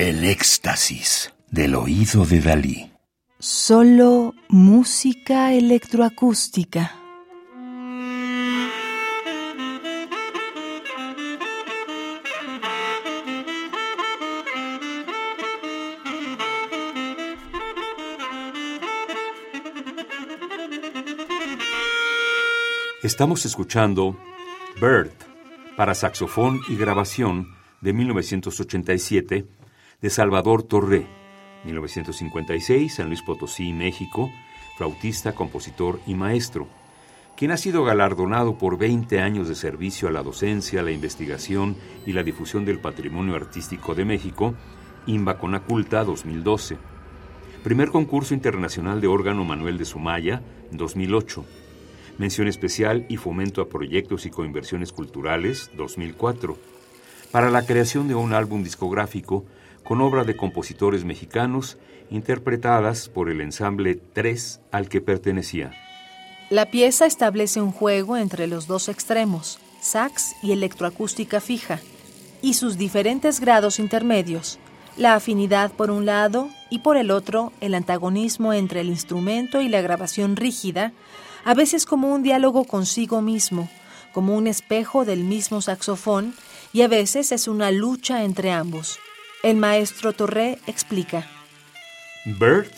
El éxtasis del oído de Dalí. Solo música electroacústica. Estamos escuchando Bird para saxofón y grabación de 1987 de Salvador Torré, 1956, San Luis Potosí, México, flautista, compositor y maestro, quien ha sido galardonado por 20 años de servicio a la docencia, la investigación y la difusión del patrimonio artístico de México, IMBA Conaculta 2012. Primer concurso internacional de órgano Manuel de Sumaya, 2008 Mención especial y fomento a proyectos y coinversiones culturales 2004. Para la creación de un álbum discográfico con obra de compositores mexicanos interpretadas por el ensamble 3 al que pertenecía. La pieza establece un juego entre los dos extremos, sax y electroacústica fija, y sus diferentes grados intermedios, la afinidad por un lado y por el otro el antagonismo entre el instrumento y la grabación rígida, a veces como un diálogo consigo mismo, como un espejo del mismo saxofón, y a veces es una lucha entre ambos. El maestro Torré explica. Bert,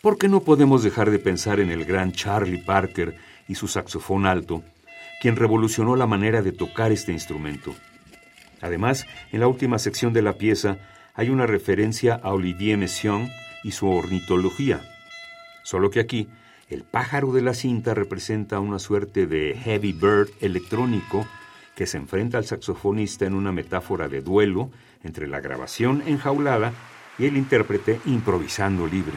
¿por qué no podemos dejar de pensar en el gran Charlie Parker y su saxofón alto, quien revolucionó la manera de tocar este instrumento? Además, en la última sección de la pieza hay una referencia a Olivier Messiaen y su ornitología. Solo que aquí el pájaro de la cinta representa una suerte de heavy bird electrónico que se enfrenta al saxofonista en una metáfora de duelo entre la grabación enjaulada y el intérprete improvisando libre.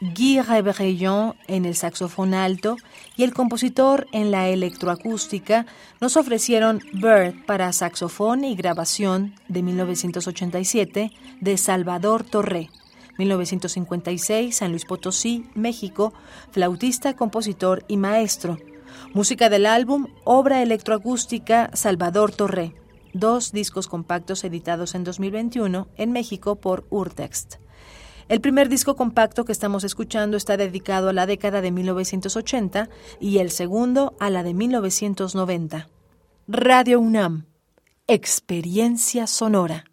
Guy Reveillon en el saxofón alto y el compositor en la electroacústica nos ofrecieron Bird para saxofón y grabación de 1987 de Salvador Torré. 1956, San Luis Potosí, México, flautista, compositor y maestro. Música del álbum Obra electroacústica Salvador Torré. Dos discos compactos editados en 2021 en México por Urtext. El primer disco compacto que estamos escuchando está dedicado a la década de 1980 y el segundo a la de 1990. Radio UNAM. Experiencia sonora.